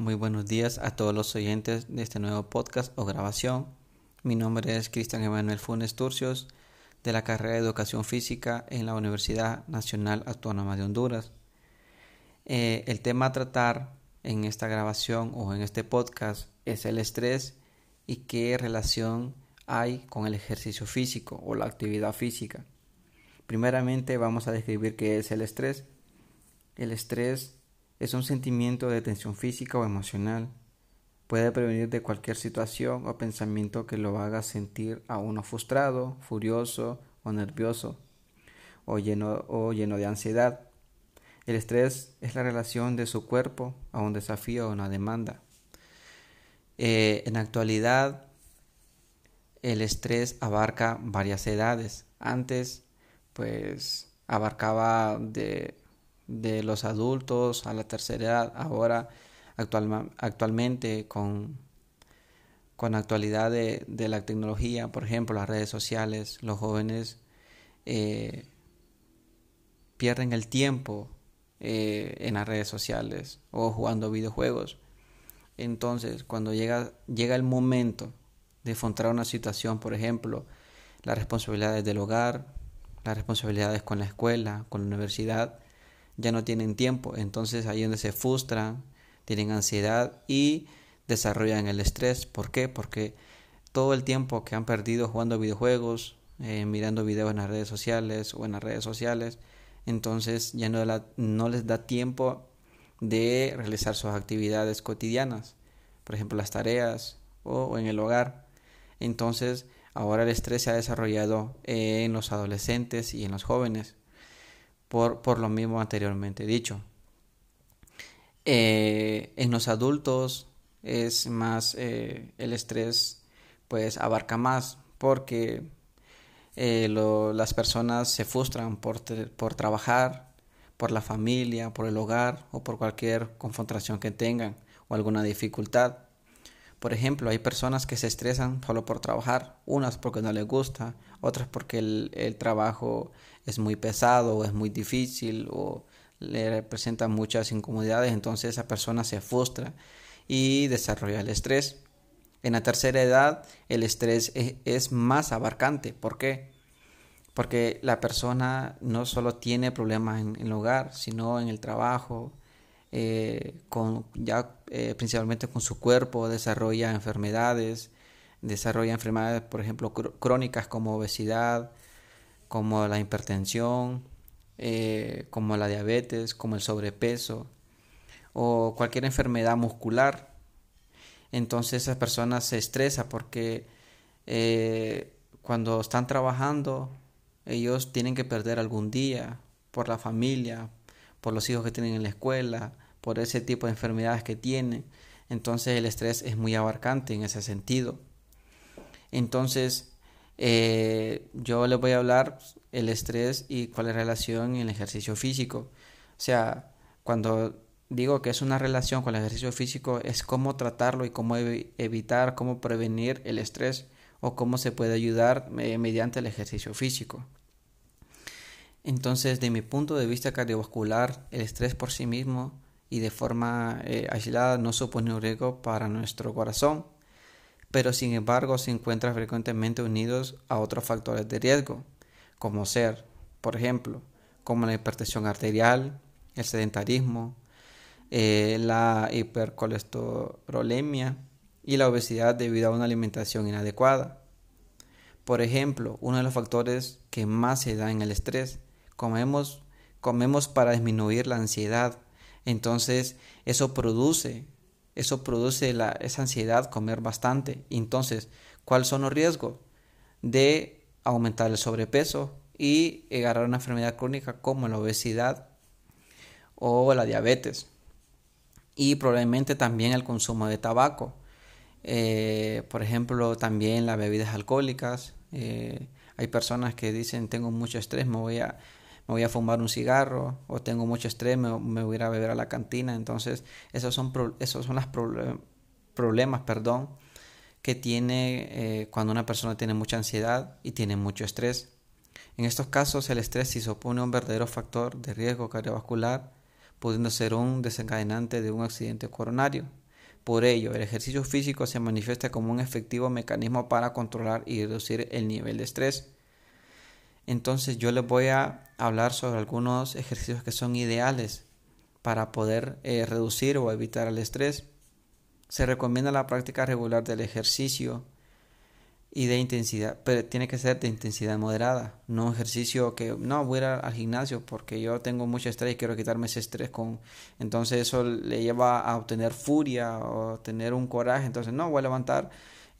Muy buenos días a todos los oyentes de este nuevo podcast o grabación. Mi nombre es Cristian Emanuel Funes Turcios de la carrera de Educación Física en la Universidad Nacional Autónoma de Honduras. Eh, el tema a tratar en esta grabación o en este podcast es el estrés y qué relación hay con el ejercicio físico o la actividad física. Primeramente vamos a describir qué es el estrés. El estrés es un sentimiento de tensión física o emocional. Puede prevenir de cualquier situación o pensamiento que lo haga sentir a uno frustrado, furioso o nervioso o lleno, o lleno de ansiedad. El estrés es la relación de su cuerpo a un desafío o una demanda. Eh, en actualidad, el estrés abarca varias edades. Antes, pues, abarcaba de de los adultos a la tercera edad. Ahora, actualmente, con, con actualidad de, la tecnología, por ejemplo, las redes sociales, los jóvenes eh, pierden el tiempo eh, en las redes sociales o jugando videojuegos. Entonces, cuando llega, llega el momento de enfrentar una situación, por ejemplo, las responsabilidades del hogar, las responsabilidades con la escuela, con la universidad, ya no tienen tiempo, entonces ahí donde se frustran, tienen ansiedad y desarrollan el estrés. ¿Por qué? Porque todo el tiempo que han perdido jugando videojuegos, eh, mirando videos en las redes sociales o en las redes sociales, entonces ya no, no les da tiempo de realizar sus actividades cotidianas, por ejemplo las tareas o en el hogar. Entonces ahora el estrés se ha desarrollado en los adolescentes y en los jóvenes por, lo mismo anteriormente dicho. Eh, en los adultos es más eh, el estrés pues abarca más porque eh, las personas se frustran por, por trabajar, por la familia, por el hogar o por cualquier confrontación que tengan o alguna dificultad. Por ejemplo, hay personas que se estresan solo por trabajar, unas porque no les gusta, otras porque el, el trabajo es muy pesado o es muy difícil o le representa muchas incomodidades, entonces esa persona se frustra y desarrolla el estrés. En la tercera edad el estrés es, más abarcante. ¿Por qué? Porque la persona no solo tiene problemas en, el hogar, sino en el trabajo, eh, con, ya eh, principalmente con su cuerpo, desarrolla enfermedades, desarrolla enfermedades, por ejemplo, crónicas como obesidad, como la hipertensión, eh, como la diabetes, como el sobrepeso o cualquier enfermedad muscular. Entonces esa persona se estresa porque eh, cuando están trabajando ellos tienen que perder algún día por la familia, por los hijos que tienen en la escuela, por ese tipo de enfermedades que tienen. Entonces el estrés es muy abarcante en ese sentido. Entonces eh, yo les voy a hablar el estrés y cuál es la relación en el ejercicio físico. O sea, cuando digo que es una relación con el ejercicio físico, es cómo tratarlo y cómo evitar, cómo prevenir el estrés o cómo se puede ayudar mediante el ejercicio físico. Entonces, de mi punto de vista cardiovascular, el estrés por sí mismo y de forma eh, aislada no supone un riesgo para nuestro corazón pero sin embargo se encuentran frecuentemente unidos a otros factores de riesgo, como ser, por ejemplo, como la hipertensión arterial, el sedentarismo, eh, la hipercolesterolemia y la obesidad debido a una alimentación inadecuada. Por ejemplo, uno de los factores que más se da en el estrés, comemos, comemos para disminuir la ansiedad, entonces eso produce eso produce la, esa ansiedad, comer bastante. Entonces, ¿cuáles son los riesgos? De aumentar el sobrepeso y agarrar una enfermedad crónica como la obesidad o la diabetes. Y probablemente también el consumo de tabaco. Eh, por ejemplo, también las bebidas alcohólicas. Eh, hay personas que dicen tengo mucho estrés, me voy a me voy a fumar un cigarro o tengo mucho estrés, me, voy a beber a la cantina. Entonces, esos son, esos son los problemas perdón, que tiene eh, cuando una persona tiene mucha ansiedad y tiene mucho estrés. En estos casos, el estrés se supone un verdadero factor de riesgo cardiovascular, pudiendo ser un desencadenante de un accidente coronario. Por ello, el ejercicio físico se manifiesta como un efectivo mecanismo para controlar y reducir el nivel de estrés. Entonces yo les voy a hablar sobre algunos ejercicios que son ideales para poder eh, reducir o evitar el estrés. Se recomienda la práctica regular del ejercicio y de intensidad, pero tiene que ser de intensidad moderada, no un ejercicio que no voy a ir al gimnasio porque yo tengo mucho estrés y quiero quitarme ese estrés con entonces eso le lleva a obtener furia o tener un coraje, entonces no voy a levantar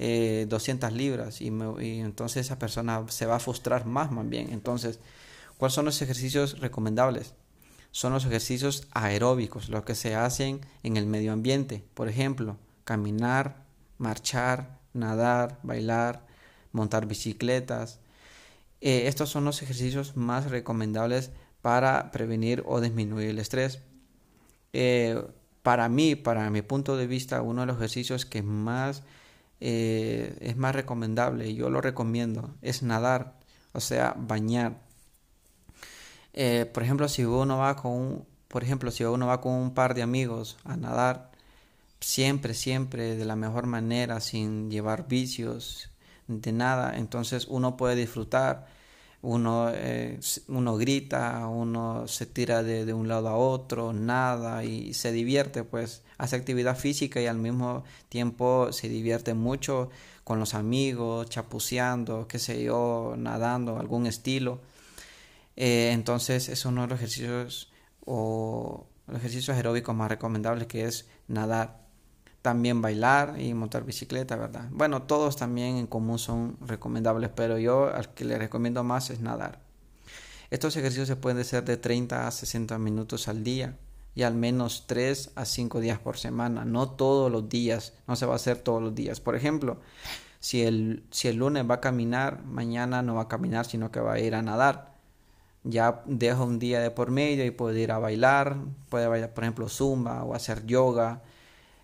eh, 200 libras y, entonces esa persona se va a frustrar más más bien, entonces ¿cuáles son los ejercicios recomendables? Son los ejercicios aeróbicos, los que se hacen en el medio ambiente, por ejemplo, caminar, marchar, nadar, bailar, montar bicicletas. Eh, estos son los ejercicios más recomendables para prevenir o disminuir el estrés. Eh, para mí, para mi punto de vista, uno de los ejercicios que más eh, es más recomendable yo lo recomiendo es nadar, o sea, bañar. por ejemplo, si uno va con un, por ejemplo, si uno va con un par de amigos a nadar, siempre, siempre de la mejor manera, sin llevar vicios de nada. Entonces uno puede disfrutar, uno, eh, uno grita, uno se tira de, un lado a otro, nada y se divierte, pues hace actividad física y al mismo tiempo se divierte mucho con los amigos, chapuceando, qué sé yo, nadando, algún estilo. Eh, entonces es uno de los ejercicios o los ejercicios aeróbicos más recomendables que es nadar también bailar y montar bicicleta, ¿verdad? Bueno, todos también en común son recomendables, pero yo al que le recomiendo más es nadar. Estos ejercicios se pueden hacer de 30 a 60 minutos al día y al menos 3 a 5 días por semana, no todos los días, no se va a hacer todos los días. Por ejemplo, si el, si el lunes va a caminar, mañana no va a caminar, sino que va a ir a nadar. Ya dejo un día de por medio y puede ir a bailar, puede bailar, por ejemplo, zumba o hacer yoga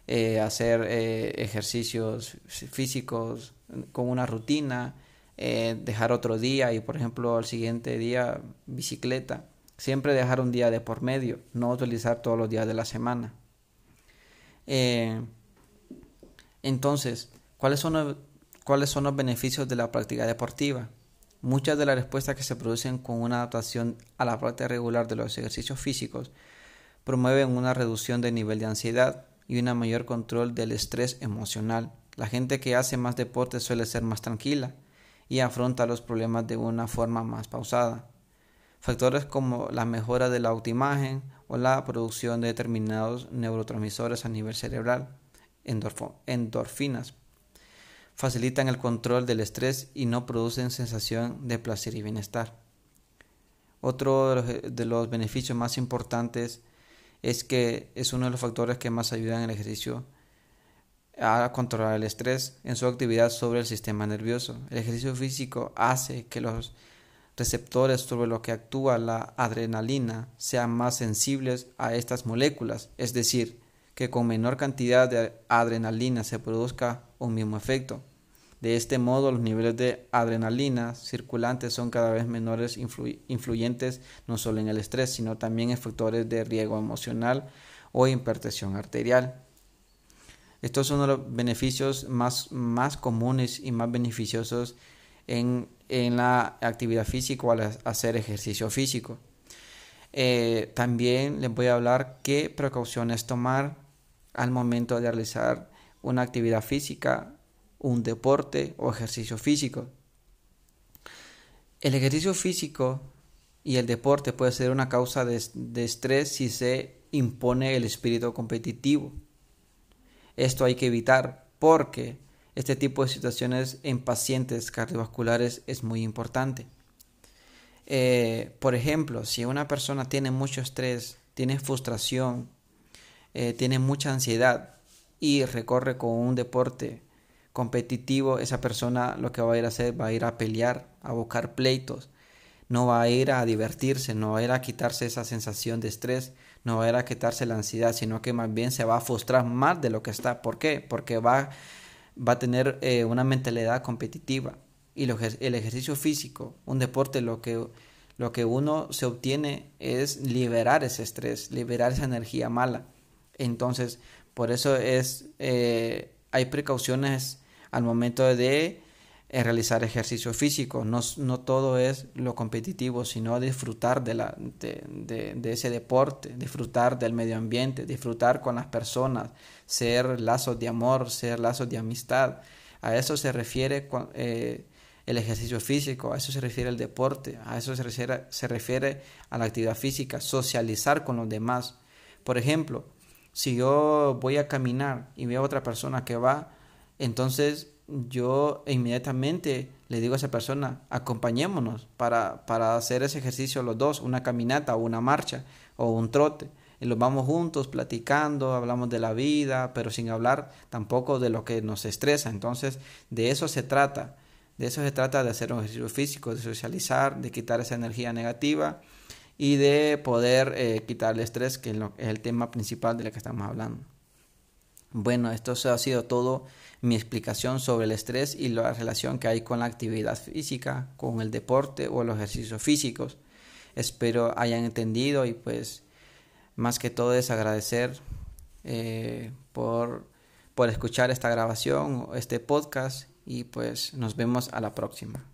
eh, hacer eh, ejercicios físicos con una rutina, eh, dejar otro día y por ejemplo al siguiente día bicicleta. Siempre dejar un día de por medio, no utilizar todos los días de la semana. entonces, ¿cuáles son, los, ¿cuáles son los beneficios de la práctica deportiva? Muchas de las respuestas que se producen con una adaptación a la práctica regular de los ejercicios físicos promueven una reducción del nivel de ansiedad, y un mayor control del estrés emocional. La gente que hace más deporte suele ser más tranquila y afronta los problemas de una forma más pausada. Factores como la mejora de la autoimagen o la producción de determinados neurotransmisores a nivel cerebral, endorfinas, facilitan el control del estrés y no producen sensación de placer y bienestar. Otro de los beneficios más importantes es que es uno de los factores que más ayudan el ejercicio a controlar el estrés en su actividad sobre el sistema nervioso. El ejercicio físico hace que los receptores sobre los que actúa la adrenalina sean más sensibles a estas moléculas, es decir, que con menor cantidad de adrenalina se produzca un mismo efecto. De este modo, los niveles de adrenalina circulantes son cada vez menores influyentes no solo en el estrés, sino también en factores de riesgo emocional o hipertensión arterial. Estos son los beneficios más, más comunes y más beneficiosos en, la actividad física o al hacer ejercicio físico. Eh, también les voy a hablar qué precauciones tomar al momento de realizar una actividad física un deporte o ejercicio físico. El ejercicio físico y el deporte puede ser una causa de, estrés si se impone el espíritu competitivo. Esto hay que evitar porque este tipo de situaciones en pacientes cardiovasculares es muy importante. Eh, por ejemplo, si una persona tiene mucho estrés, tiene frustración, eh, tiene mucha ansiedad y recorre con un deporte competitivo, esa persona lo que va a ir a hacer va a ir a pelear, a buscar pleitos, no va a ir a divertirse, no va a ir a quitarse esa sensación de estrés, no va a ir a quitarse la ansiedad, sino que más bien se va a frustrar más de lo que está. ¿Por qué? Porque va, va a tener eh, una mentalidad competitiva. Y el ejercicio físico, un deporte, lo que, lo que uno se obtiene es liberar ese estrés, liberar esa energía mala. Entonces, Por eso es, eh, hay precauciones al momento de eh, realizar ejercicio físico. No, no, todo es lo competitivo, sino disfrutar de, la, de, de, ese deporte, disfrutar del medio ambiente, disfrutar con las personas, ser lazos de amor, ser lazos de amistad. A eso se refiere eh, el ejercicio físico, a eso se refiere el deporte, a eso se refiere, se refiere a la actividad física, socializar con los demás. Por ejemplo, si yo voy a caminar y veo a otra persona que va, entonces yo inmediatamente le digo a esa persona, acompañémonos para, para hacer ese ejercicio los dos, una caminata o una marcha o un trote. Y los vamos juntos platicando, hablamos de la vida, pero sin hablar tampoco de lo que nos estresa. Entonces, de eso se trata. De eso se trata de hacer un ejercicio físico, de socializar, de quitar esa energía negativa y de poder eh, quitar el estrés, que es, es el tema principal de lo que estamos hablando. Bueno, esto ha sido todo mi explicación sobre el estrés y la relación que hay con la actividad física, con el deporte o los ejercicios físicos. Espero hayan entendido y pues más que todo es agradecer eh, por, por escuchar esta grabación, este podcast y pues nos vemos a la próxima.